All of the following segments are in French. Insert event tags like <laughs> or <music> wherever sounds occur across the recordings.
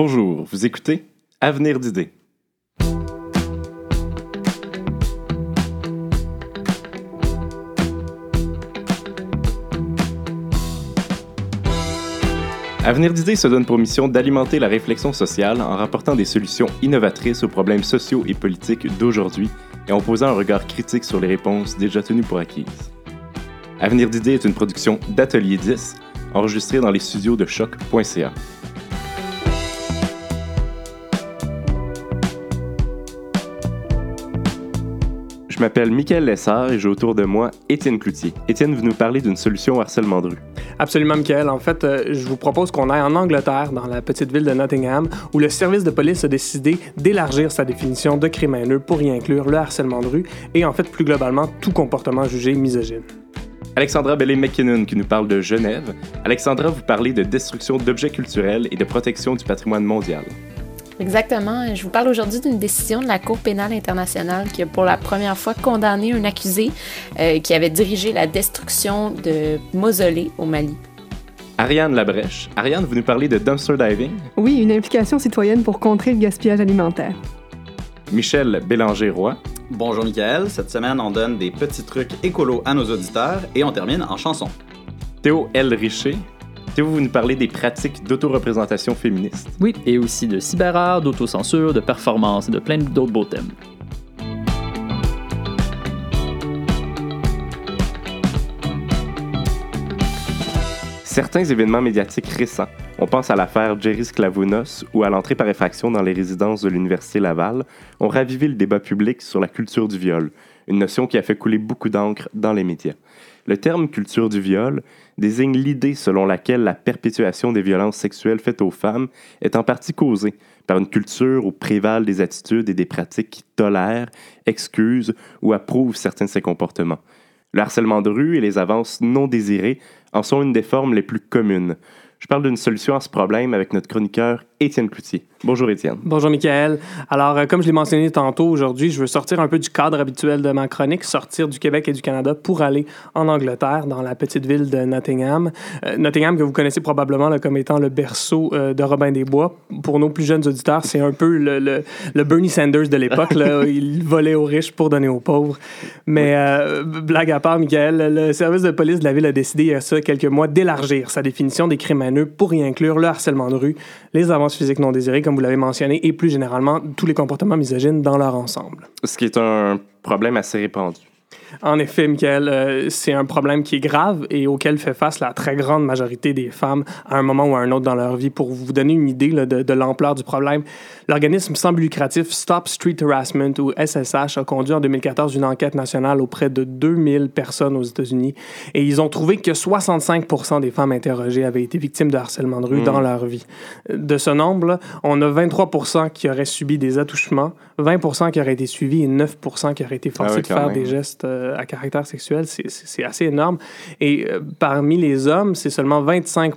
Bonjour, vous écoutez Avenir d'idées. Avenir d'idées se donne pour mission d'alimenter la réflexion sociale en rapportant des solutions innovatrices aux problèmes sociaux et politiques d'aujourd'hui et en posant un regard critique sur les réponses déjà tenues pour acquises. Avenir d'idées est une production d'Atelier 10, enregistrée dans les studios de choc.ca. Je m'appelle Michael Lessard et j'ai autour de moi Étienne Cloutier. Étienne, vous nous parlez d'une solution au harcèlement de rue. Absolument, Michael. En fait, euh, je vous propose qu'on aille en Angleterre, dans la petite ville de Nottingham, où le service de police a décidé d'élargir sa définition de crime haineux pour y inclure le harcèlement de rue et, en fait, plus globalement, tout comportement jugé misogyne. Alexandra Bellé-McKinnon qui nous parle de Genève. Alexandra, vous parlez de destruction d'objets culturels et de protection du patrimoine mondial. Exactement. Je vous parle aujourd'hui d'une décision de la Cour pénale internationale qui a pour la première fois condamné un accusé euh, qui avait dirigé la destruction de mausolées au Mali. Ariane Labrèche. Ariane, vous nous parlez de dumpster diving? Oui, une implication citoyenne pour contrer le gaspillage alimentaire. Michel Bélanger-Roy. Bonjour Michael, cette semaine on donne des petits trucs écolos à nos auditeurs et on termine en chanson. Théo L. Richer. Vous nous parlez des pratiques d'autoreprésentation féministe. Oui, et aussi de cyberart, d'autocensure, de performance et de plein d'autres beaux thèmes. Certains événements médiatiques récents, on pense à l'affaire Jerry Sklavounos ou à l'entrée par effraction dans les résidences de l'Université Laval, ont ravivé le débat public sur la culture du viol, une notion qui a fait couler beaucoup d'encre dans les médias. Le terme culture du viol désigne l'idée selon laquelle la perpétuation des violences sexuelles faites aux femmes est en partie causée par une culture où prévalent des attitudes et des pratiques qui tolèrent, excusent ou approuvent certains de ces comportements. Le harcèlement de rue et les avances non désirées en sont une des formes les plus communes. Je parle d'une solution à ce problème avec notre chroniqueur Étienne Cloutier. Bonjour Étienne. Bonjour Michael. Alors, euh, comme je l'ai mentionné tantôt, aujourd'hui, je veux sortir un peu du cadre habituel de ma chronique, sortir du Québec et du Canada pour aller en Angleterre, dans la petite ville de Nottingham. Euh, Nottingham, que vous connaissez probablement là, comme étant le berceau euh, de Robin des Bois. Pour nos plus jeunes auditeurs, c'est un peu le, le, le Bernie Sanders de l'époque. <laughs> Il volait aux riches pour donner aux pauvres. Mais blague à part, Michael, le service de police de la ville a décidé il y a ça quelques mois d'élargir sa définition des crimes haineux pour y inclure le harcèlement de rue, les avances physiques non désirées, comme vous l'avez mentionné, et plus généralement tous les comportements misogynes dans leur ensemble. Ce qui est un problème assez répandu. En effet, Michael, euh, c'est un problème qui est grave et auquel fait face la très grande majorité des femmes à un moment ou à un autre dans leur vie. Pour vous donner une idée là, de, de l'ampleur du problème, l'organisme sans but lucratif Stop Street Harassment ou SSH a conduit en 2014 une enquête nationale auprès de 2000 personnes aux États-Unis et ils ont trouvé que 65 des femmes interrogées avaient été victimes de harcèlement de rue Mm. dans leur vie. De ce nombre, là, on a 23 qui auraient subi des attouchements, 20 qui auraient été suivis et 9 qui auraient été forcés Ah oui, de faire même. des gestes euh, à caractère sexuel. C'est- assez énorme. Et euh, parmi les hommes, c'est seulement 25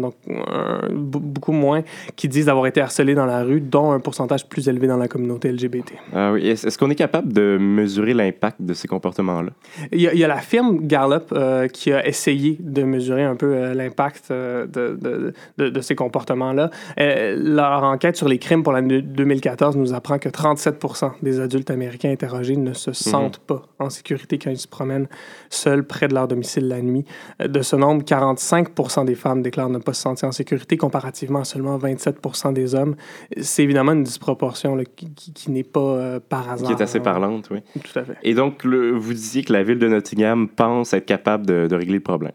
donc euh, be- beaucoup moins, qui disent avoir été harcelés dans la rue, dont un pourcentage plus élevé dans la communauté LGBT. Ah oui. Est-ce qu'on est capable de mesurer l'impact de ces comportements-là? Il y, a, il y a la firme Gallup euh, qui a essayé de mesurer un peu euh, l'impact euh, de, de, de- de ces comportements-là. Euh, leur enquête sur les crimes pour l'année 2014 nous apprend que 37 des adultes américains interrogés ne se sentent pas en sécurité quand ils se promènent seuls près de leur domicile la nuit. Euh, De ce nombre, 45 des femmes déclarent ne pas se sentir en sécurité comparativement à seulement 27 des hommes. C'est évidemment une disproportion là, qui, qui- qui n'est pas euh, par hasard. Qui est assez hein. parlante, oui. Tout à fait. Et donc, le- vous disiez que la ville de Nottingham pense être capable de, de régler le problème.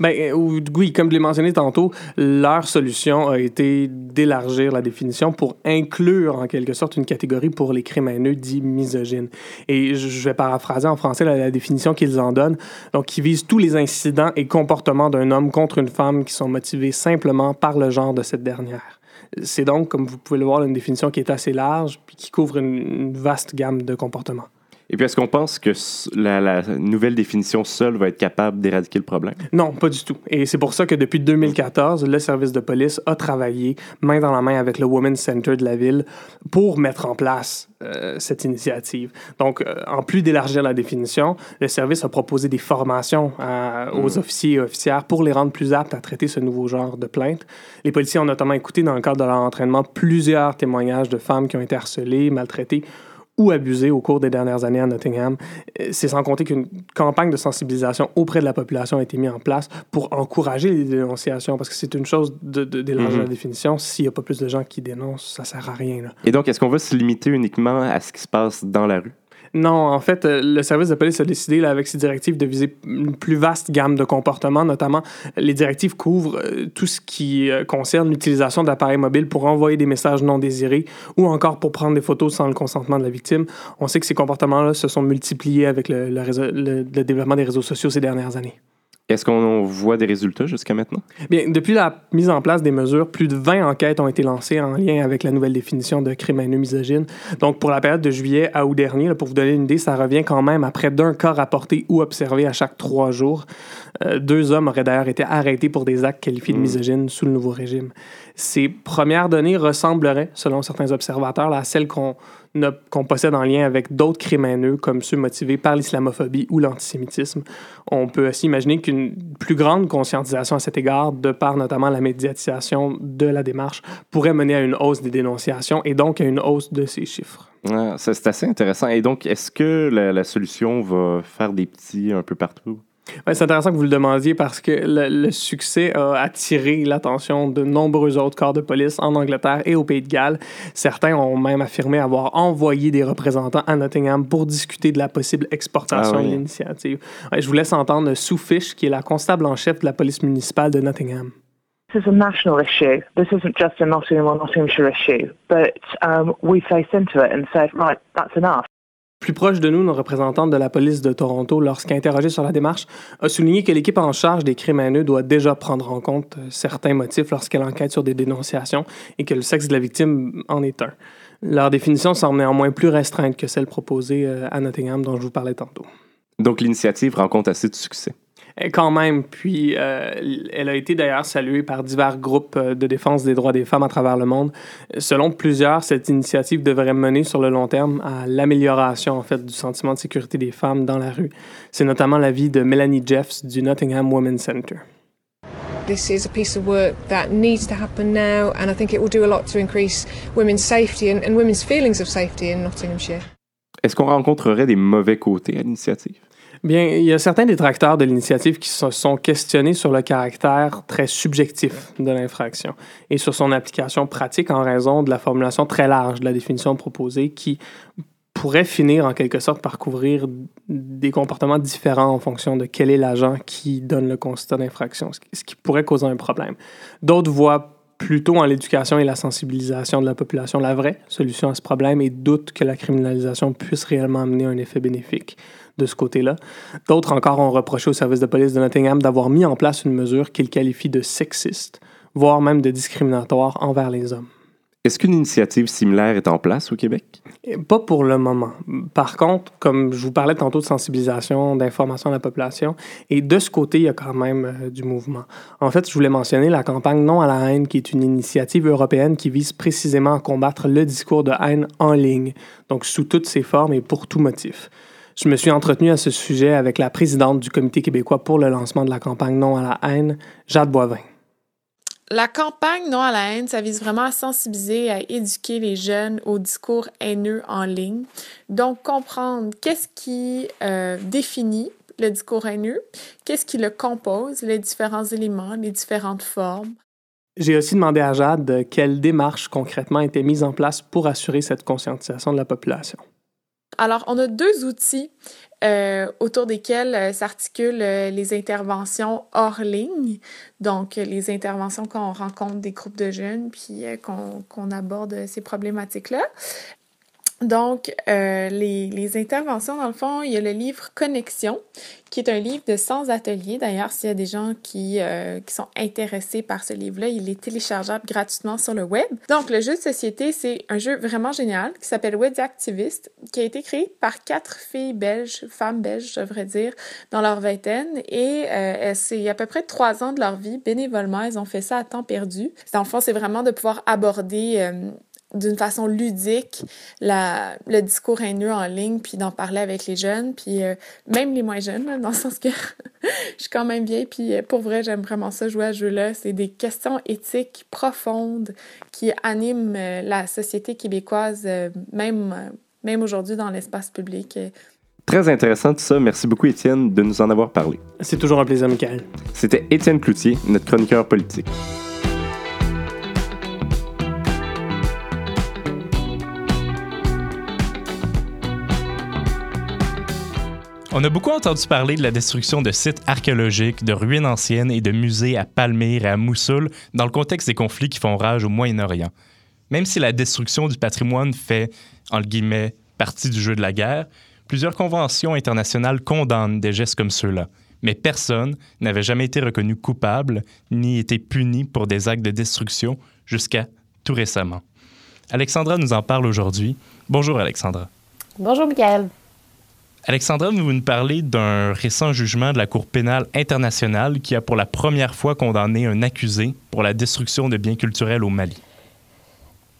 Ben, euh, ou- oui, comme je l'ai mentionné tantôt, leur solution a été d'élargir la définition pour inclure en quelque sorte une catégorie pour les crimes haineux dits misogynes. Et je vais paraphraser en français la, définition qu'ils en donnent, donc qui vise tous les incidents et comportements d'un homme contre une femme qui sont motivés simplement par le genre de cette dernière. C'est donc, comme vous pouvez le voir, une définition qui est assez large puis qui couvre une vaste gamme de comportements. Et puis, est-ce qu'on pense que la, la nouvelle définition seule va être capable d'éradiquer le problème? Non, pas du tout. Et c'est pour ça que depuis 2014, le service de police a travaillé main dans la main avec le Women's Center de la ville pour mettre en place euh, cette initiative. Donc, euh, en plus d'élargir la définition, le service a proposé des formations à- aux officiers et officières pour les rendre plus aptes à traiter ce nouveau genre de plainte. Les policiers ont notamment écouté dans le cadre de leur entraînement plusieurs témoignages de femmes qui ont été harcelées, maltraitées ou abusées au cours des dernières années à Nottingham. Euh, C'est sans compter qu'une campagne de sensibilisation auprès de la population a été mise en place pour encourager les dénonciations, parce que c'est une chose de- de- d'élargir Mhm. la définition. S'il n'y a pas plus de gens qui dénoncent, ça sert à rien. là. Et donc, est-ce qu'on va se limiter uniquement à ce qui se passe dans la rue? Non, en fait, euh, le service de police a décidé, là, avec ses directives, de viser une plus vaste gamme de comportements. Notamment, les directives couvrent euh, tout ce qui euh, concerne l'utilisation d'appareils mobiles pour envoyer des messages non désirés ou encore pour prendre des photos sans le consentement de la victime. On sait que ces comportements-là se sont multipliés avec le, développement des réseaux sociaux ces dernières années. Est-ce qu'on voit des résultats jusqu'à maintenant? Bien, depuis la mise en place des mesures, plus de 20 enquêtes ont été lancées en lien avec la nouvelle définition de crime haineux misogyne. Donc, pour la période de juillet à août dernier, là, pour vous donner une idée, ça revient quand même à près d'un cas rapporté ou observé à chaque trois jours. Euh, deux hommes auraient d'ailleurs été arrêtés pour des actes qualifiés de misogynes sous le nouveau régime. Ces premières données ressembleraient, selon certains observateurs, là, à celles qu'on qu'on possède en lien avec d'autres crimes haineux, comme ceux motivés par l'islamophobie ou l'antisémitisme. On peut aussi imaginer qu'une plus grande conscientisation à cet égard, de par notamment la médiatisation de la démarche, pourrait mener à une hausse des dénonciations et donc à une hausse de ces chiffres. Ah, c'est assez intéressant. Et donc, est-ce que la solution va faire des petits un peu partout? Ouais, c'est intéressant que vous le demandiez parce que le, le succès a attiré l'attention de nombreux autres corps de police en Angleterre et au Pays de Galles. Certains ont même affirmé avoir envoyé des représentants à Nottingham pour discuter de la possible exportation Ah oui. de l'initiative. Ouais, je vous laisse entendre Sue Fish, qui est la constable en chef de la police municipale de Nottingham. This is a national issue. This isn't just a Nottingham or Nottinghamshire issue. But um, we faced into it and said, right, that's enough. Plus proche de nous, une représentante de la police de Toronto, lorsqu'interrogée sur la démarche, a souligné que l'équipe en charge des crimes haineux doit déjà prendre en compte euh, certains motifs lorsqu'elle enquête sur des dénonciations et que le sexe de la victime en est un. Leur définition semble néanmoins plus restreinte que celle proposée euh, à Nottingham dont je vous parlais tantôt. Donc, l'initiative rencontre assez de succès. Et quand même, puis euh, elle a été d'ailleurs saluée par divers groupes euh, de défense des droits des femmes à travers le monde. Selon plusieurs, cette initiative devrait mener sur le long terme à l'amélioration en fait du sentiment de sécurité des femmes dans la rue. C'est notamment l'avis de Melanie Jeffs du Nottingham Women's Center. This is a piece of work that needs to happen now, and I think it will do a lot to increase women's safety and, and women's feelings of safety in Nottinghamshire. Est-ce qu'on rencontrerait des mauvais côtés à l'initiative? Bien, il y a certains détracteurs de l'initiative qui se sont questionnés sur le caractère très subjectif de l'infraction et sur son application pratique en raison de la formulation très large de la définition proposée qui pourrait finir en quelque sorte par couvrir des comportements différents en fonction de quel est l'agent qui donne le constat d'infraction, ce qui- pourrait causer un problème. D'autres voient plutôt en l'éducation et la sensibilisation de la population la vraie solution à ce problème et doutent que la criminalisation puisse réellement amener un effet bénéfique de ce côté-là. D'autres encore ont reproché au service de police de Nottingham d'avoir mis en place une mesure qu'ils qualifient de sexiste, voire même de discriminatoire envers les hommes. Est-ce qu'une initiative similaire est en place au Québec? Et Pas pour le moment. Par contre, comme je vous parlais tantôt de sensibilisation, d'information à la population, et de ce côté, il y a quand même euh, du mouvement. En fait, je voulais mentionner la campagne Non à la haine, qui est une initiative européenne qui vise précisément à combattre le discours de haine en ligne, donc sous toutes ses formes et pour tout motif. Je me suis entretenu à ce sujet avec la présidente du Comité québécois pour le lancement de la campagne Non à la haine, Jade Boivin. La campagne Non à la haine, ça vise vraiment à sensibiliser, à éduquer les jeunes au discours haineux en ligne. Donc, comprendre qu'est-ce qui euh, définit le discours haineux, qu'est-ce qui le compose, les différents éléments, les différentes formes. J'ai aussi demandé à Jade quelles démarches concrètement étaient mises en place pour assurer cette conscientisation de la population. Alors, on a deux outils euh, autour desquels euh, s'articulent euh, les interventions hors ligne, donc les interventions quand on rencontre des groupes de jeunes, puis qu'on aborde ces problématiques-là. Donc, euh, les, les, interventions, dans le fond, il y a le livre Connexion, qui est un livre de 100 ateliers. D'ailleurs, s'il y a des gens qui, euh, qui sont intéressés par ce livre-là, il est téléchargeable gratuitement sur le web. Donc, le jeu de société, c'est un jeu vraiment génial qui s'appelle Web Activist, qui a été créé par quatre filles belges, femmes belges, je devrais dire, dans leur vingtaine. Et euh, c'est à peu près trois ans de leur vie, bénévolement, elles ont fait ça à temps perdu. Dans le fond, c'est vraiment de pouvoir aborder euh, d'une façon ludique la, le discours haineux en ligne, puis d'en parler avec les jeunes, puis euh, même les moins jeunes, dans le sens que <laughs> je suis quand même vieille, puis euh, pour vrai, j'aime vraiment ça, jouer à ce jeu-là. C'est des questions éthiques profondes qui animent euh, la société québécoise, même, même aujourd'hui dans l'espace public. Très intéressant tout ça. Merci beaucoup, Étienne, de nous en avoir parlé. C'est toujours un plaisir, Michael. C'était Étienne Cloutier, notre chroniqueur politique. On a beaucoup entendu parler de la destruction de sites archéologiques, de ruines anciennes et de musées à Palmyre et à Moussoul dans le contexte des conflits qui font rage au Moyen-Orient. Même si la destruction du patrimoine fait, en guillemets, partie du jeu de la guerre, plusieurs conventions internationales condamnent des gestes comme ceux-là. Mais personne n'avait jamais été reconnu coupable ni été puni pour des actes de destruction jusqu'à tout récemment. Alexandra nous en parle aujourd'hui. Bonjour Alexandra. Bonjour Miguel. Alexandra, vous nous parlez d'un récent jugement de la Cour pénale internationale qui a pour la première fois condamné un accusé pour la destruction de biens culturels au Mali.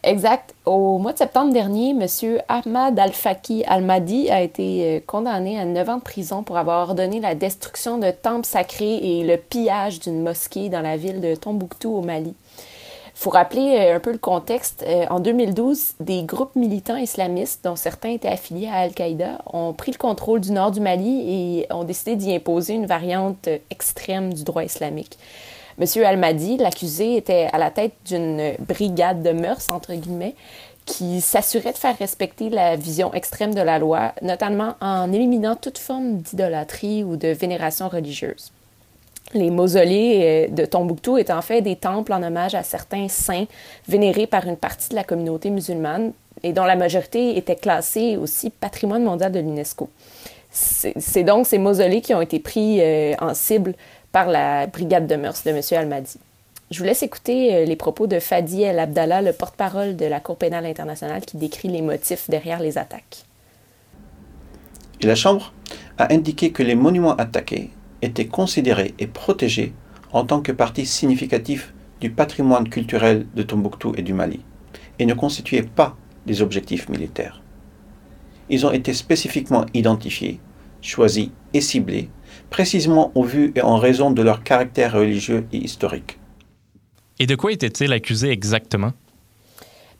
Exact. Au mois de septembre dernier, M. Ahmad Al-Faki Al-Madi a été euh, condamné à 9 ans de prison pour avoir ordonné la destruction de temples sacrés et le pillage d'une mosquée dans la ville de Tombouctou au Mali faut rappeler euh, un peu le contexte. Euh, en 2012, des groupes militants islamistes, dont certains étaient affiliés à Al-Qaïda, ont pris le contrôle du nord du Mali et ont décidé d'y imposer une variante extrême du droit islamique. Monsieur Al-Madi, l'accusé, était à la tête d'une brigade de mœurs, entre guillemets, qui s'assurait de faire respecter la vision extrême de la loi, notamment en éliminant toute forme d'idolâtrie ou de vénération religieuse. Les mausolées euh, de Tombouctou étaient en fait des temples en hommage à certains saints vénérés par une partie de la communauté musulmane et dont la majorité était classée aussi patrimoine mondial de l'UNESCO. C'est donc ces mausolées qui ont été pris euh, en cible par la brigade de mœurs de M. Almadi. Je vous laisse écouter euh, les propos de Fadi El Abdallah, le porte-parole de la Cour pénale internationale, qui décrit les motifs derrière les attaques. Et la Chambre a indiqué que les monuments attaqués étaient considérés et protégés en tant que partie significative du patrimoine culturel de Tombouctou et du Mali, et ne constituaient pas des objectifs militaires. Ils ont été spécifiquement identifiés, choisis et ciblés, précisément au vu et en raison de leur caractère religieux et historique. Et de quoi était-il accusé exactement?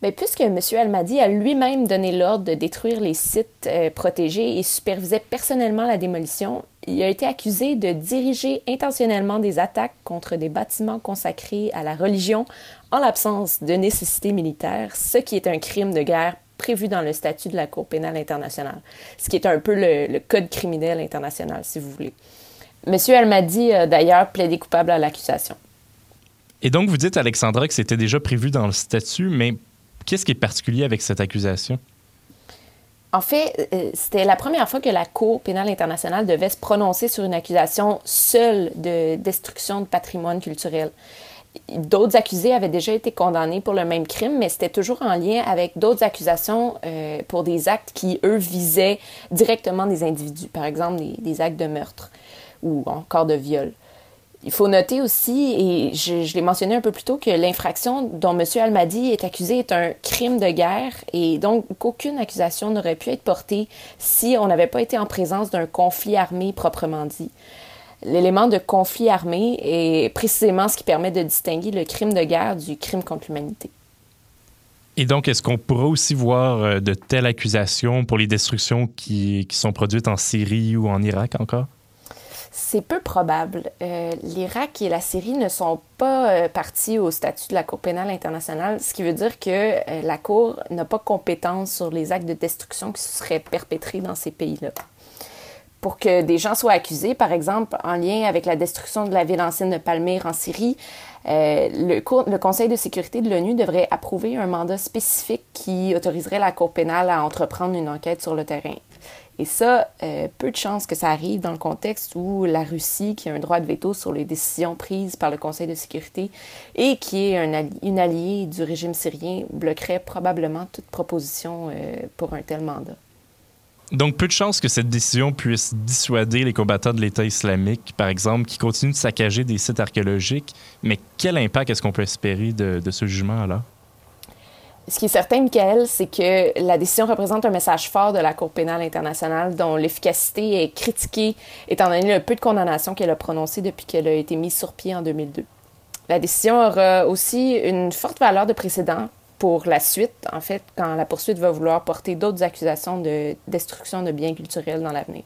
Mais puisque M. Almadi a lui-même donné l'ordre de détruire les sites euh, protégés et supervisait personnellement la démolition, il a été accusé de diriger intentionnellement des attaques contre des bâtiments consacrés à la religion en l'absence de nécessité militaire, ce qui est un crime de guerre prévu dans le statut de la Cour pénale internationale, ce qui est un peu le, code criminel international, si vous voulez. M. Almadi a d'ailleurs plaidé coupable à l'accusation. Et donc, vous dites, Alexandra, que c'était déjà prévu dans le statut, mais Qu'est-ce qui est particulier avec cette accusation? En fait, euh, c'était la première fois que la Cour pénale internationale devait se prononcer sur une accusation seule de destruction de patrimoine culturel. D'autres accusés avaient déjà été condamnés pour le même crime, mais c'était toujours en lien avec d'autres accusations euh, pour des actes qui, eux, visaient directement des individus, par exemple des actes de meurtre ou encore de viol. Il faut noter aussi, et je, l'ai mentionné un peu plus tôt, que l'infraction dont M. Almadi est accusé est un crime de guerre et donc qu'aucune accusation n'aurait pu être portée si on n'avait pas été en présence d'un conflit armé proprement dit. L'élément de conflit armé est précisément ce qui permet de distinguer le crime de guerre du crime contre l'humanité. Et donc, est-ce qu'on pourra aussi voir euh, de telles accusations pour les destructions qui, qui sont produites en Syrie ou en Irak encore? C'est peu probable. Euh, L'Irak et la Syrie ne sont pas euh, partis au statut de la Cour pénale internationale, ce qui veut dire que euh, la Cour n'a pas compétence sur les actes de destruction qui seraient perpétrés dans ces pays-là. pour que des gens soient accusés, par exemple en lien avec la destruction de la ville ancienne de Palmyre en Syrie, euh, le, le, Conseil de sécurité de l'ONU devrait approuver un mandat spécifique qui autoriserait la Cour pénale à entreprendre une enquête sur le terrain. Et ça, euh, peu de chances que ça arrive dans le contexte où la Russie, qui a un droit de veto sur les décisions prises par le Conseil de sécurité et qui est un une alliée du régime syrien, bloquerait probablement toute proposition euh, pour un tel mandat. Donc, peu de chances que cette décision puisse dissuader les combattants de l'État islamique, par exemple, qui continuent de saccager des sites archéologiques. Mais quel impact est-ce qu'on peut espérer de, de ce jugement-là? Ce qui est certain, Michael, c'est que la décision représente un message fort de la Cour pénale internationale dont l'efficacité est critiquée étant donné le peu de condamnations qu'elle a prononcées depuis qu'elle a été mise sur pied en 2002. La décision aura aussi une forte valeur de précédent pour la suite, en fait, quand la poursuite va vouloir porter d'autres accusations de destruction de biens culturels dans l'avenir.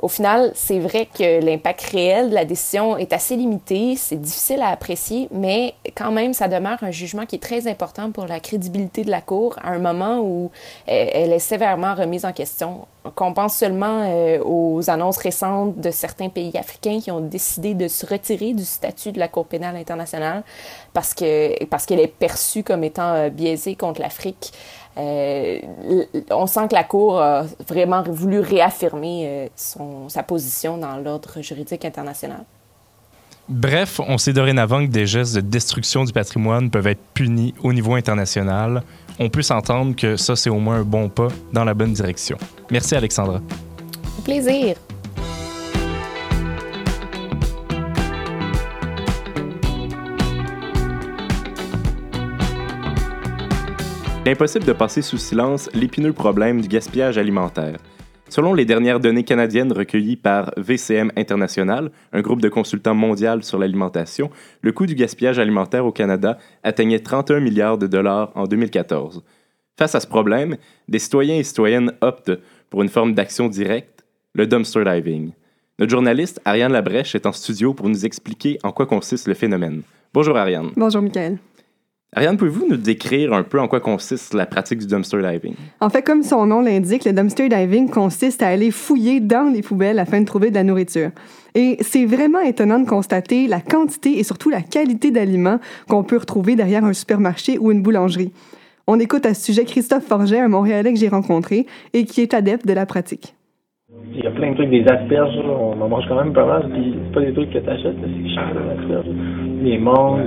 Au final, c'est vrai que l'impact réel de la décision est assez limité, c'est difficile à apprécier, mais quand même, ça demeure un jugement qui est très important pour la crédibilité de la Cour à un moment où elle est sévèrement remise en question. Qu'on pense seulement euh, aux annonces récentes de certains pays africains qui ont décidé de se retirer du statut de la Cour pénale internationale parce que parce qu'elle est perçue comme étant euh, biaisée contre l'Afrique. Euh, on sent que la Cour a vraiment voulu réaffirmer euh, son, sa position dans l'ordre juridique international. Bref, on sait dorénavant que des gestes de destruction du patrimoine peuvent être punis au niveau international. On peut s'entendre que ça, c'est au moins un bon pas dans la bonne direction. Merci, Alexandra. Au plaisir. Impossible de passer sous silence l'épineux problème du gaspillage alimentaire. Selon les dernières données canadiennes recueillies par VCM International, un groupe de consultants mondial sur l'alimentation, le coût du gaspillage alimentaire au Canada atteignait 31 milliards de dollars en 2014. Face à ce problème, des citoyens et citoyennes optent pour une forme d'action directe, le dumpster diving. Notre journaliste Ariane Labrèche est en studio pour nous expliquer en quoi consiste le phénomène. Bonjour Ariane. Bonjour Michael. Ariane, pouvez-vous nous décrire un peu en quoi consiste la pratique du dumpster diving? En fait, comme son nom l'indique, le dumpster diving consiste à aller fouiller dans les poubelles afin de trouver de la nourriture. Et c'est vraiment étonnant de constater la quantité et surtout la qualité d'aliments qu'on peut retrouver derrière un supermarché ou une boulangerie. On écoute à ce sujet Christophe Forget, un Montréalais que j'ai rencontré et qui est adepte de la pratique. Il y a plein de trucs, des asperges, on en mange quand même pas mal, puis c'est pas des trucs que t'achètes, c'est cher, les asperges. Les mangues,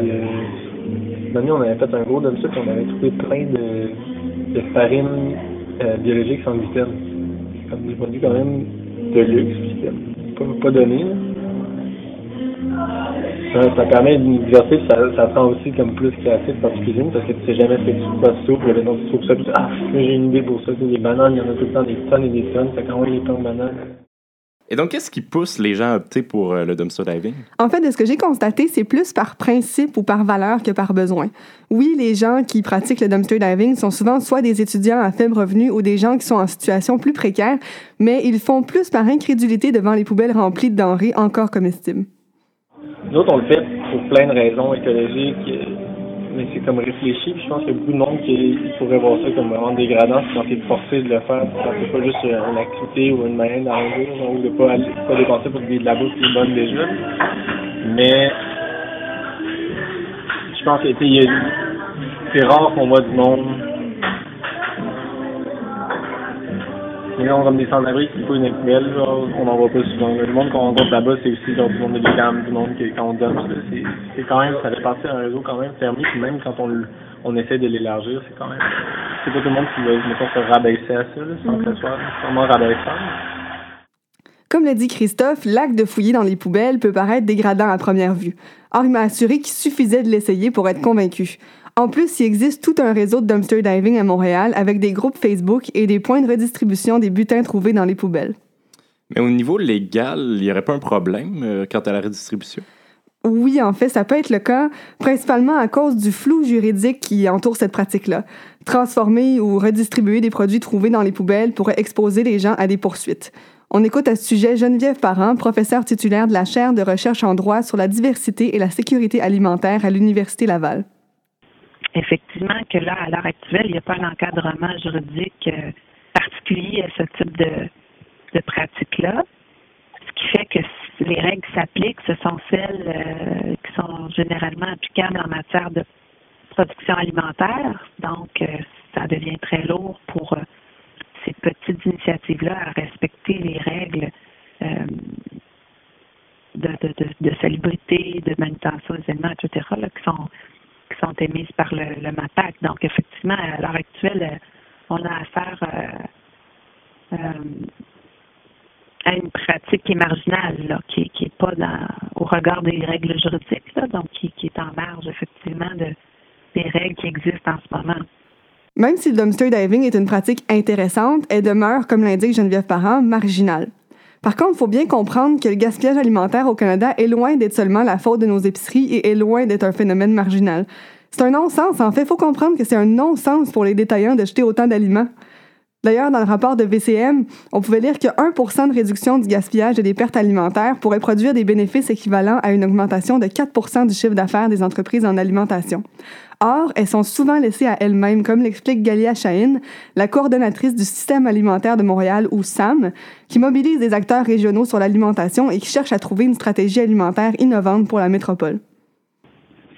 on avait fait un gros et on avait trouvé plein de, de farine euh, biologique sans gluten. Comme des produits quand même de luxe, puis pas, pas donné. Ça, ça, permet d'exercer, ça, ça te rend aussi comme plus créatif dans ta cuisine parce que tu sais jamais fait quoi de soupe, le tu trouves ça, puis ah, j'ai une idée pour ça, des bananes, il y en a tout le temps des tonnes et des tonnes, fait quand les tonnes de bananes. Et donc, qu'est-ce qui pousse les gens à opter pour euh, le dumpster diving? En fait, de ce que j'ai constaté, c'est plus par principe ou par valeur que par besoin. Oui, les gens qui pratiquent le dumpster diving sont souvent soit des étudiants à faible revenu ou des gens qui sont en situation plus précaire, mais ils font plus par incrédulité devant les poubelles remplies de denrées encore comestibles. Nous autres, on le fait pour plein de raisons écologiques, mais c'est comme réfléchi. Puis je pense qu'il y a beaucoup de monde qui pourrait voir ça comme vraiment dégradant quand t'es forcé de le faire. Quand c'est pas juste une activité ou une manière d'arranger, ou de pas, aller, pas dépenser pour de la bouffe qui est bonne déjà. Mais je pense que c'est rare qu'on voit du monde on comme des sans-abri qui fouillent une poubelle, on n'en voit pas souvent. Le monde qu'on rencontre là-bas, c'est aussi genre, du monde de l'UQAM, du monde qui, quand on donne. C'est quand même, ça fait partie d'un réseau quand même fermé, puis même quand on, on essaie de l'élargir, c'est quand même. C'est pas tout le monde qui va, se rabaisser à ça, là, sans que ce soit vraiment rabaissant. Comme l'a dit Christophe, l'acte de fouiller dans les poubelles peut paraître dégradant à première vue. Or, il m'a assuré qu'il suffisait de l'essayer pour être convaincu. En plus, il existe tout un réseau de dumpster diving à Montréal avec des groupes Facebook et des points de redistribution des butins trouvés dans les poubelles. Mais au niveau légal, il n'y aurait pas un problème euh, quant à la redistribution? Oui, en fait, ça peut être le cas, principalement à cause du flou juridique qui entoure cette pratique-là. Transformer ou redistribuer des produits trouvés dans les poubelles pourrait exposer les gens à des poursuites. On écoute à ce sujet Geneviève Parent, professeure titulaire de la chaire de recherche en droit sur la diversité et la sécurité alimentaire à l'Université Laval effectivement que là, à l'heure actuelle, il n'y a pas un encadrement juridique euh, particulier à ce type de, de pratique-là. Ce qui fait que les règles s'appliquent, ce sont celles euh, qui sont généralement applicables en matière de production alimentaire. Donc, euh, ça devient très lourd pour ces petites initiatives-là à respecter les règles de, de, de, de, salubrité, de manutention des aliments, etc., qui sont sont émises par le, MAPAC. Donc, effectivement, à l'heure actuelle, on a affaire euh, à une pratique qui est marginale, là, qui n'est pas dans, au regard des règles juridiques, donc qui, est en marge, effectivement, de, des règles qui existent en ce moment. Même si le dumpster diving est une pratique intéressante, elle demeure, comme l'indique Geneviève Parent, marginale. Par contre, il faut bien comprendre que le gaspillage alimentaire au Canada est loin d'être seulement la faute de nos épiceries et est loin d'être un phénomène marginal. C'est un non-sens. En fait, il faut comprendre que c'est un non-sens pour les détaillants de jeter autant d'aliments. D'ailleurs, dans le rapport de VCM, on pouvait lire que 1% de réduction du gaspillage et des pertes alimentaires pourrait produire des bénéfices équivalents à une augmentation de 4% du chiffre d'affaires des entreprises en alimentation. Or, elles sont souvent laissées à elles-mêmes, comme l'explique Galia Chahine, la coordonnatrice du système alimentaire de Montréal, ou SAM, qui mobilise des acteurs régionaux sur l'alimentation et qui cherche à trouver une stratégie alimentaire innovante pour la métropole.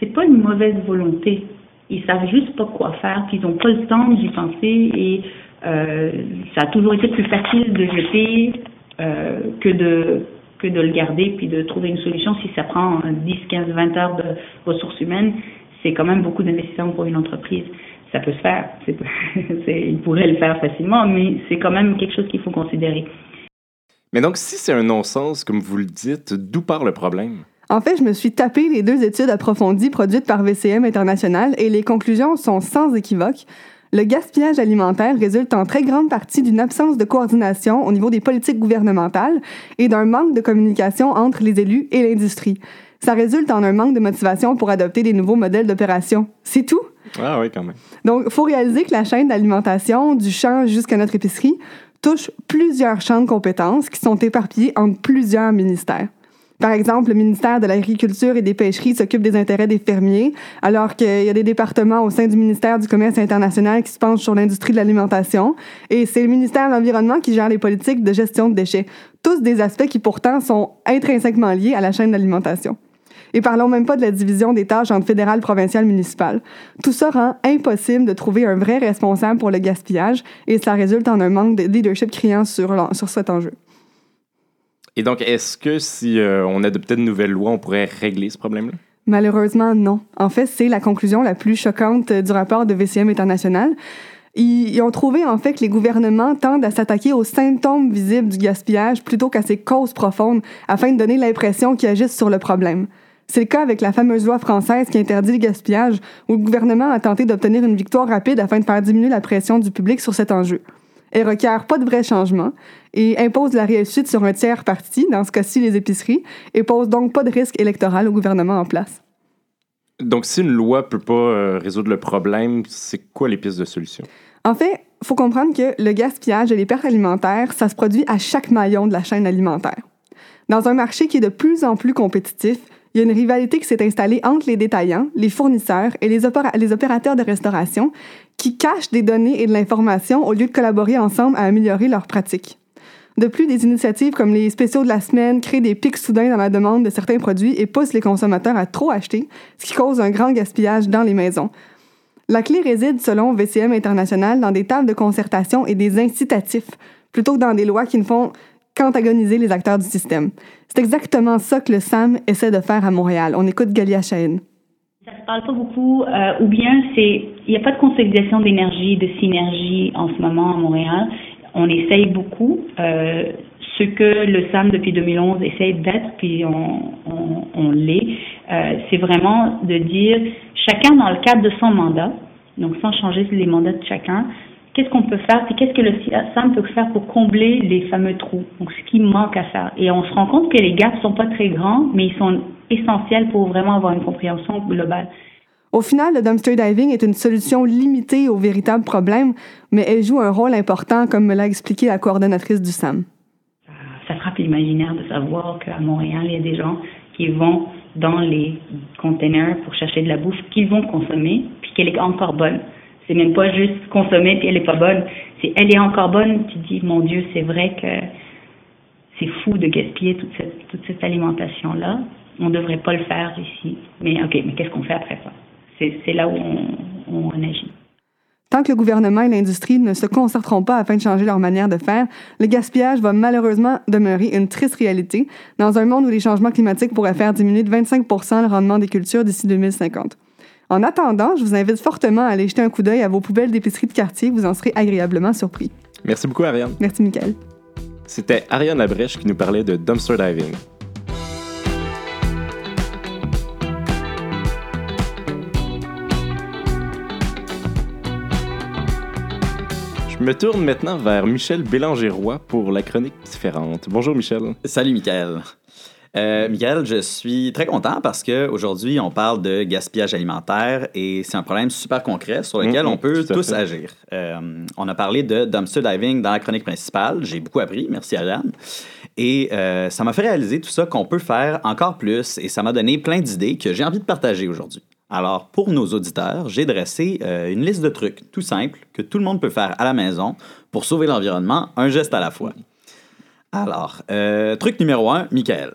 C'est pas une mauvaise volonté. Ils savent juste pas quoi faire, puis ils n'ont pas le temps d'y penser et euh, ça a toujours été plus facile de jeter euh, que de que de le garder puis de trouver une solution. Si ça prend 10, 15, 20 heures de ressources humaines, c'est quand même beaucoup d'investissement pour une entreprise. Ça peut se faire. <laughs> il pourrait le faire facilement, mais c'est quand même quelque chose qu'il faut considérer. Mais donc, si c'est un non-sens, comme vous le dites, d'où part le problème? En fait, je me suis tapé les deux études approfondies produites par VCM International et les conclusions sont sans équivoque. Le gaspillage alimentaire résulte en très grande partie d'une absence de coordination au niveau des politiques gouvernementales et d'un manque de communication entre les élus et l'industrie. Ça résulte en un manque de motivation pour adopter des nouveaux modèles d'opération. C'est tout? Ah oui, quand même. Donc, il faut réaliser que la chaîne d'alimentation, du champ jusqu'à notre épicerie, touche plusieurs champs de compétences qui sont éparpillés entre plusieurs ministères. Par exemple, le ministère de l'Agriculture et des Pêcheries s'occupe des intérêts des fermiers, alors qu'il y a des départements au sein du ministère du Commerce international qui se penchent sur l'industrie de l'alimentation. Et c'est le ministère de l'Environnement qui gère les politiques de gestion de déchets. Tous des aspects qui pourtant sont intrinsèquement liés à la chaîne d'alimentation. Et parlons même pas de la division des tâches entre fédéral, provincial, municipal. Tout ça rend impossible de trouver un vrai responsable pour le gaspillage et ça résulte en un manque de leadership criant sur, sur cet enjeu. Et donc, est-ce que si euh, on adoptait de nouvelles lois, on pourrait régler ce problème-là? Malheureusement, non. En fait, c'est la conclusion la plus choquante du rapport de VCM International. Ils, ont trouvé en fait que les gouvernements tendent à s'attaquer aux symptômes visibles du gaspillage plutôt qu'à ses causes profondes afin de donner l'impression qu'ils agissent sur le problème. C'est le cas avec la fameuse loi française qui interdit le gaspillage, où le gouvernement a tenté d'obtenir une victoire rapide afin de faire diminuer la pression du public sur cet enjeu. Elle requiert pas de vrais changements et impose la réussite sur un tiers parti, dans ce cas-ci les épiceries, et pose donc pas de risque électoral au gouvernement en place. Donc, si une loi peut pas euh, résoudre le problème, c'est quoi les pistes de solution? En fait, il faut comprendre que le gaspillage et les pertes alimentaires, ça se produit à chaque maillon de la chaîne alimentaire. Dans un marché qui est de plus en plus compétitif, il y a une rivalité qui s'est installée entre les détaillants, les fournisseurs et les, opérateurs de restauration qui cachent des données et de l'information au lieu de collaborer ensemble à améliorer leurs pratiques. De plus, des initiatives comme les spéciaux de la semaine créent des pics soudains dans la demande de certains produits et poussent les consommateurs à trop acheter, ce qui cause un grand gaspillage dans les maisons. La clé réside, selon VCM International, dans des tables de concertation et des incitatifs, plutôt que dans des lois qui ne font qu'antagoniser les acteurs du système. C'est exactement ça que le SAM essaie de faire à Montréal. On écoute Galia Chahine. Ça se parle pas beaucoup, euh, ou bien c'est, il n'y a pas de consolidation d'énergie, de synergie en ce moment à Montréal. On essaye beaucoup. Euh, ce que le SAM depuis 2011 essaye d'être, puis on, l'est, euh, c'est vraiment de dire chacun dans le cadre de son mandat, donc sans changer les mandats de chacun, qu'est-ce qu'on peut faire, puis qu'est-ce que le SAM peut faire pour combler les fameux trous, donc ce qui manque à faire. Et on se rend compte que les gaps sont pas très grands, mais ils sont essentiels pour vraiment avoir une compréhension globale. Au final, le dumpster diving est une solution limitée aux véritables problèmes, mais elle joue un rôle important, comme me l'a expliqué la coordonnatrice du SAM. Ça frappe l'imaginaire de savoir qu'à Montréal, il y a des gens qui vont dans les containers pour chercher de la bouffe qu'ils vont consommer, puis qu'elle est encore bonne. C'est même pas juste consommer puis elle est pas bonne. C'est elle est encore bonne. Tu dis mon Dieu, c'est vrai que c'est fou de gaspiller toute cette, alimentation-là. On ne devrait pas le faire ici. Mais OK, mais qu'est-ce qu'on fait après ça? C'est là où on agit. Tant que le gouvernement et l'industrie ne se concerteront pas afin de changer leur manière de faire, le gaspillage va malheureusement demeurer une triste réalité dans un monde où les changements climatiques pourraient faire diminuer de 25 le rendement des cultures d'ici 2050. En attendant, je vous invite fortement à aller jeter un coup d'œil à vos poubelles d'épicerie de quartier, vous en serez agréablement surpris. Merci beaucoup, Ariane. Merci, Michael. C'était Ariane Labrèche qui nous parlait de dumpster diving. Je me tourne maintenant vers Michel Bélanger-Roy pour la chronique différente. Bonjour Michel. Salut Michael. Euh, Michael, je suis très content parce qu'aujourd'hui, on parle de gaspillage alimentaire et c'est un problème super concret sur lequel Mhm, on peut tous fait. agir. Euh, on a parlé de dumpster diving dans la chronique principale. J'ai beaucoup appris. Merci Ariane. Et euh, ça m'a fait réaliser tout ça qu'on peut faire encore plus et ça m'a donné plein d'idées que j'ai envie de partager aujourd'hui. Alors, pour nos auditeurs, j'ai dressé euh, une liste de trucs tout simples que tout le monde peut faire à la maison pour sauver l'environnement, un geste à la fois. Alors, euh, truc numéro un, Michael.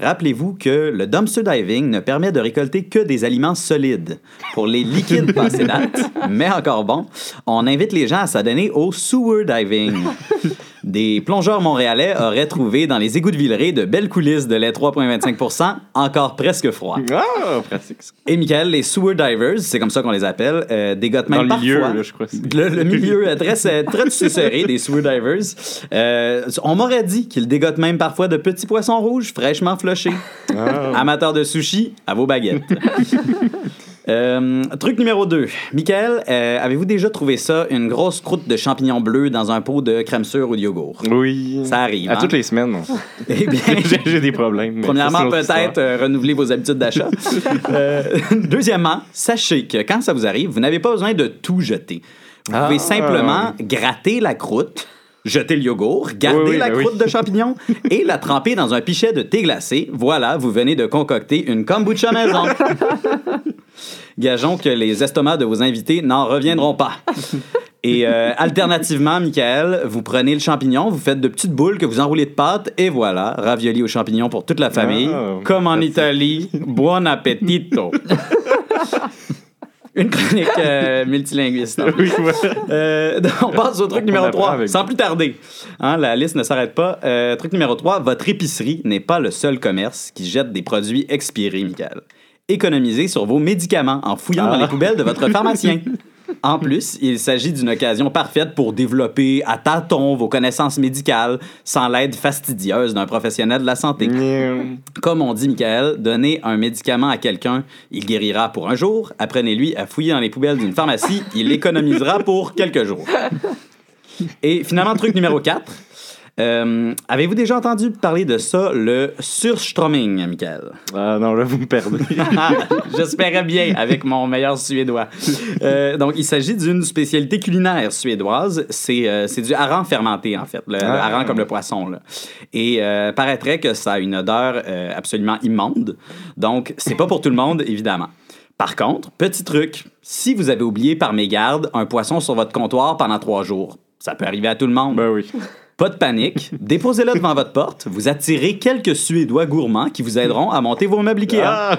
Rappelez-vous que le dumpster diving ne permet de récolter que des aliments solides. Pour les liquides passés date, <laughs> mais encore bon, on invite les gens à s'adonner au sewer diving. <laughs> Des plongeurs montréalais auraient trouvé dans les égouts de Villeray de belles coulisses de lait 3,25% encore presque froid. Ah, pratique. Et Michael, les sewer divers, c'est comme ça qu'on les appelle, euh, dégotent même Dans le milieu, parfois- là, je crois. le, le <laughs> milieu euh, très, très, très serré des sewer divers. Euh, on m'aurait dit qu'ils dégotent même parfois de petits poissons rouges fraîchement flochés. Ah. Amateurs de sushi, à vos baguettes. <laughs> Euh, truc numéro 2. Michael, euh, avez-vous déjà trouvé ça, une grosse croûte de champignons bleus dans un pot de crème sûre ou de yogourt? Oui. Ça arrive. À hein? toutes les semaines. non. <laughs> Eh bien, <laughs> J'ai- des problèmes. Premièrement, peut-être euh, renouveler vos habitudes d'achat. <laughs> Deuxièmement, sachez que quand ça vous arrive, vous n'avez pas besoin de tout jeter. Vous Ah. pouvez simplement gratter la croûte, jeter le yogourt, garder Oui, oui, la ben oui. croûte de champignons et la tremper dans un pichet de thé glacé. Voilà, vous venez de concocter une kombucha maison. Gageons que les estomacs de vos invités n'en reviendront pas. <laughs> Et euh, alternativement, Michael, vous prenez le champignon, vous faites de petites boules que vous enroulez de pâte et voilà, ravioli aux champignons pour toute la famille. Ah, comme en Italie, buon appetito. <laughs> Une chronique euh, multilinguiste. <laughs> Oui, voilà. Euh, on passe au truc On numéro apprend 3, avec sans plus tarder. Hein, la liste ne s'arrête pas. Euh, truc numéro 3, votre épicerie n'est pas le seul commerce qui jette des produits expirés, Michael. Économisez sur vos médicaments en fouillant dans Ah. les poubelles de votre <laughs> pharmacien. En plus, il s'agit d'une occasion parfaite pour développer à tâtons vos connaissances médicales sans l'aide fastidieuse d'un professionnel de la santé. Comme on dit, Michael, donnez un médicament à quelqu'un, il guérira pour un jour. Apprenez-lui à fouiller dans les poubelles d'une pharmacie, il économisera pour quelques jours. Et finalement, truc numéro 4. Euh, Avez-vous déjà entendu parler de ça, le surströmming, Michael? Ah non, là, vous me perdez. <laughs> J'espérais bien avec mon meilleur suédois. Euh, donc, il s'agit d'une spécialité culinaire suédoise. C'est euh, du hareng fermenté, en fait. Le, le Ah. hareng comme le poisson. Là. Et euh, paraîtrait que ça a une odeur euh, absolument immonde. Donc, c'est pas pour tout le monde, évidemment. Par contre, petit truc, si vous avez oublié par mégarde un poisson sur votre comptoir pendant trois jours, ça peut arriver à tout le monde. Ben oui. Pas de panique. <laughs> Déposez-le devant votre porte. Vous attirez quelques Suédois gourmands qui vous aideront à monter vos meubles Ikea. Ah!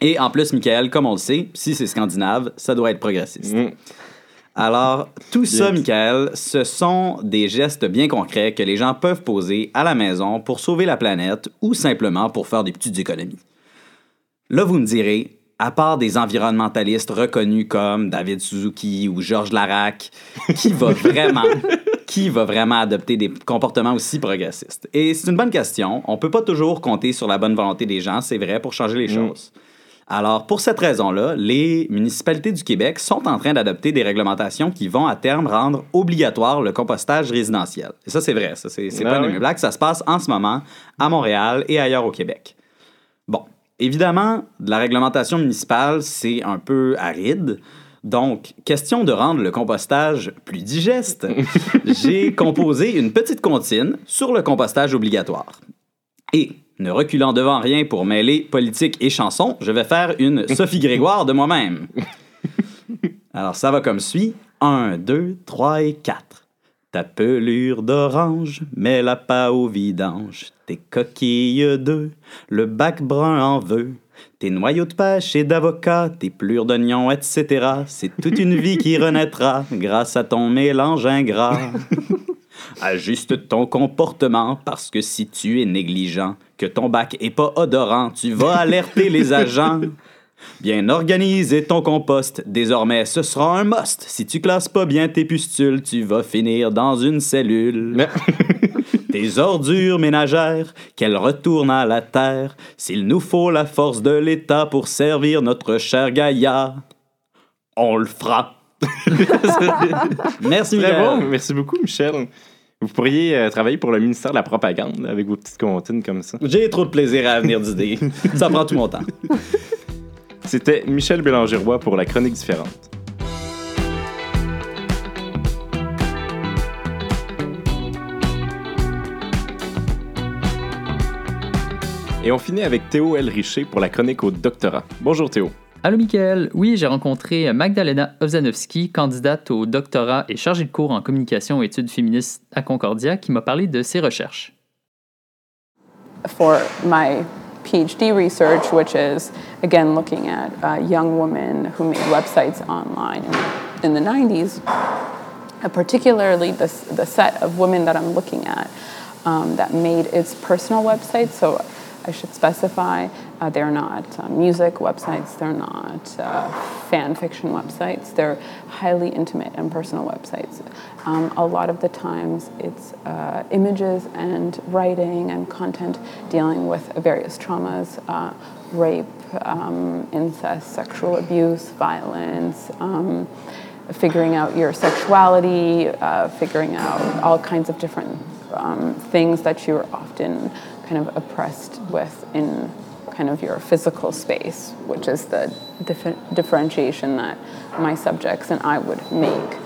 Et en plus, Michael, comme on le sait, si c'est scandinave, ça doit être progressiste. Mm. Alors, tout ça. Michael, ce sont des gestes bien concrets que les gens peuvent poser à la maison pour sauver la planète ou simplement pour faire des petites économies. Là, vous me direz, à part des environnementalistes reconnus comme David Suzuki ou Georges Larac, qui va <laughs> vraiment, qui va vraiment adopter des comportements aussi progressistes? Et c'est une bonne question. On peut pas toujours compter sur la bonne volonté des gens, c'est vrai, pour changer les choses. Alors, pour cette raison-là, les municipalités du Québec sont en train d'adopter des réglementations qui vont à terme rendre obligatoire le compostage résidentiel. Et ça, c'est vrai, ça, c'est c'est Ah pas une oui. demi-blague, ça se passe en ce moment à Montréal et ailleurs au Québec. Bon, évidemment, de la réglementation municipale, c'est un peu aride. Donc, question de rendre le compostage plus digeste, <laughs> j'ai composé une petite comptine sur le compostage obligatoire. Et, ne reculant devant rien pour mêler politique et chanson, je vais faire une <laughs> Sophie Grégoire de moi-même. Alors, ça va comme suit. 1, 2, 3 et 4. Ta pelure d'orange, mets-la pas au vidange. Tes coquilles d'œufs, le bac brun en veut. Tes noyaux de pêche et d'avocat, tes plures d'oignon, etc. C'est toute une vie qui renaîtra grâce à ton mélange ingrat. <laughs> Ajuste ton comportement parce que si tu es négligent, que ton bac est pas odorant, tu vas alerter les agents. Bien organiser ton compost, désormais ce sera un must. Si tu classes pas bien tes pustules, tu vas finir dans une cellule. <laughs> tes ordures ménagères, qu'elles retournent à la terre, s'il nous faut la force de l'État pour servir notre cher Gaïa, on le fera. <laughs> Merci, Très bon. Merci beaucoup, Michel. Vous pourriez euh, travailler pour le ministère de la Propagande là, avec vos petites comptines comme ça. J'ai trop de plaisir à venir d'idées. <laughs> Ça prend tout mon temps. C'était Michel Bélanger-Roy pour la chronique différente. Et on finit avec Théo L. Richer pour la chronique au doctorat. Bonjour Théo. Allô, Mickaël. Oui, j'ai rencontré Magdalena Ozanowski, candidate au doctorat et chargée de cours en communication et études féministes à Concordia, qui m'a parlé de ses recherches. for my PhD research, which is again looking at uh, young women who made websites online in, in the 90s, uh, particularly the, the set of women that I'm looking at um, that made its personal websites. So I should specify uh, they're not uh, music websites, they're not uh, fan fiction websites, they're highly intimate and personal websites. Um, a lot of the times it's uh, images and writing and content dealing with various traumas uh, rape, um, incest, sexual abuse, violence. Um, figuring out your sexuality, uh, figuring out all kinds of different um, things that you're often of oppressed with in kind of your physical space, which is the dif- differentiation that my subjects and I would make.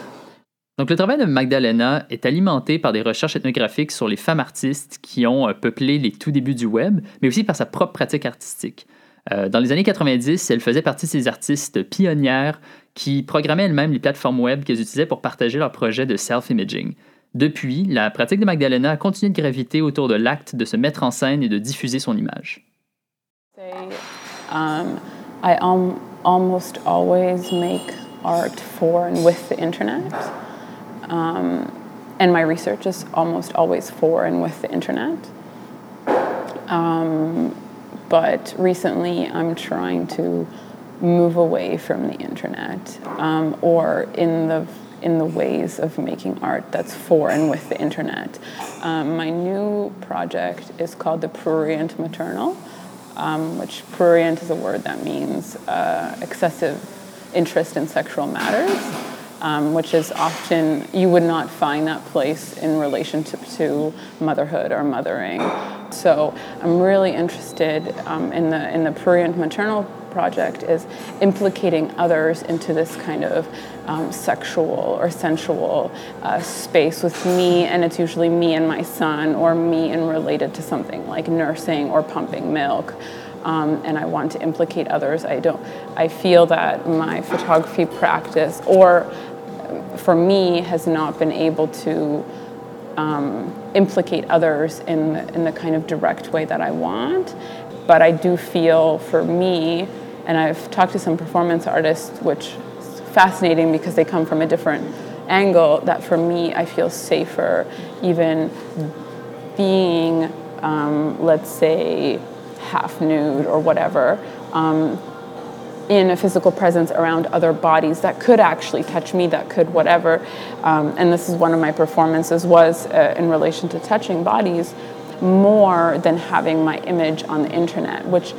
Donc, le travail de Magdalena est alimenté par des recherches ethnographiques sur les femmes artistes qui ont euh, peuplé les tout débuts du web, mais aussi par sa propre pratique artistique. Euh, dans les années 90, elle faisait partie de ces artistes pionnières qui programmaient elles-mêmes les plateformes web qu'elles utilisaient pour partager leurs projets de self-imaging. Depuis, la pratique de Magdalena a continué de graviter autour de l'acte de se mettre en scène et de diffuser son image. Um, I al- almost always make art for and with the internet. Um, and my research is almost always for and with the internet. Um, but recently I'm trying to move away from the internet um, or in the in the ways of making art that's for and with the internet. Um, my new project is called the Prurient Maternal, um, which prurient is a word that means uh, excessive interest in sexual matters, um, which is often, you would not find that place in relationship to motherhood or mothering. So I'm really interested um, in, the, in the prurient maternal project is implicating others into this kind of um, sexual or sensual uh, space with me, and it's usually me and my son, or me and related to something like nursing or pumping milk. Um, and I want to implicate others. I don't. I feel that my photography practice, or for me, has not been able to um, implicate others in the, in the kind of direct way that I want. But I do feel for me, and I've talked to some performance artists, which is fascinating because they come from a different angle, that for me, I feel safer even being, um, let's say, half nude or whatever. Um, in a physical presence around other bodies that could actually touch me, that could whatever. Um, and this is one of my performances was uh, in relation to touching bodies more than having my image on the internet, which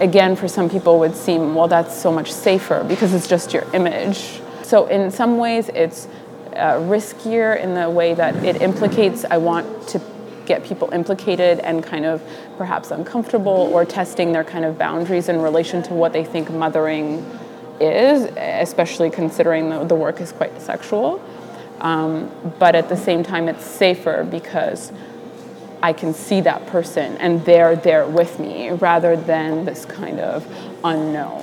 again for some people would seem well that's so much safer because it's just your image. So in some ways it's uh, riskier in the way that it implicates. I want to get people implicated and kind of perhaps uncomfortable or testing their kind of boundaries in relation to what they think mothering is, especially considering the, the work is quite sexual. Um, but at the same time, it's safer because I can see that person and they're there with me rather than this kind of unknown.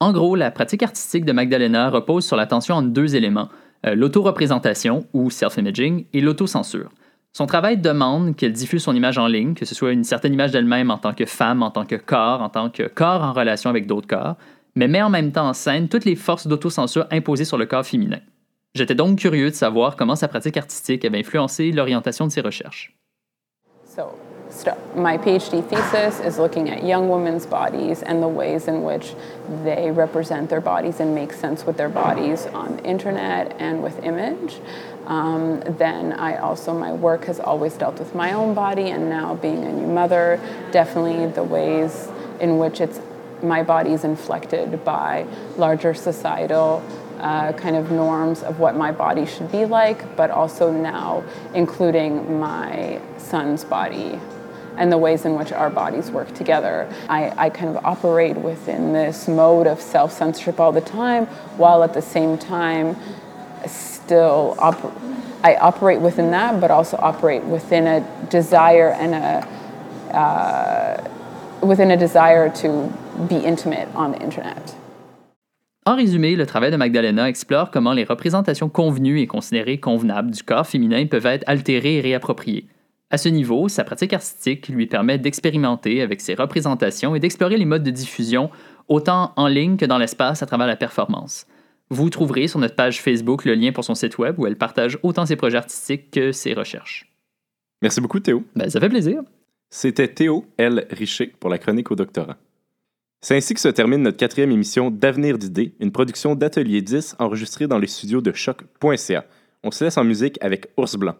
En gros, la pratique artistique de Magdalena repose sur la tension entre deux éléments, euh, l'autoreprésentation ou self-imaging et l'autocensure. Son travail demande qu'elle diffuse son image en ligne, que ce soit une certaine image d'elle-même en tant que femme, en tant que corps, en tant que corps en relation avec d'autres corps, mais met en même temps en scène toutes les forces d'autocensure imposées sur le corps féminin. J'étais donc curieux de savoir comment sa pratique artistique avait influencé l'orientation de ses recherches. So, st- my PhD thesis is looking at young women's bodies and the ways in which they represent their bodies and make sense with their bodies on the internet and with image. Um, then I also, my work has always dealt with my own body, and now being a new mother, definitely the ways in which it's my body is inflected by larger societal uh, kind of norms of what my body should be like, but also now including my son's body and the ways in which our bodies work together. I, I kind of operate within this mode of self censorship all the time, while at the same time, still op- I operate within that, but also operate within a desire and a uh, within a desire to be intimate on the internet. En résumé, le travail de Magdalena explore comment les représentations convenues et considérées convenables du corps féminin peuvent être altérées et réappropriées. À ce niveau, sa pratique artistique lui permet d'expérimenter avec ses représentations et d'explorer les modes de diffusion autant en ligne que dans l'espace à travers la performance. Vous trouverez sur notre page Facebook le lien pour son site web où elle partage autant ses projets artistiques que ses recherches. Merci beaucoup, Théo. Ben, ça fait plaisir. C'était Théo L. Richer pour la chronique au doctorat. C'est ainsi que se termine notre quatrième émission d'Avenir d'idées, une production d'Atelier 10 enregistrée dans les studios de choc.ca. On se laisse en musique avec Ours Blanc.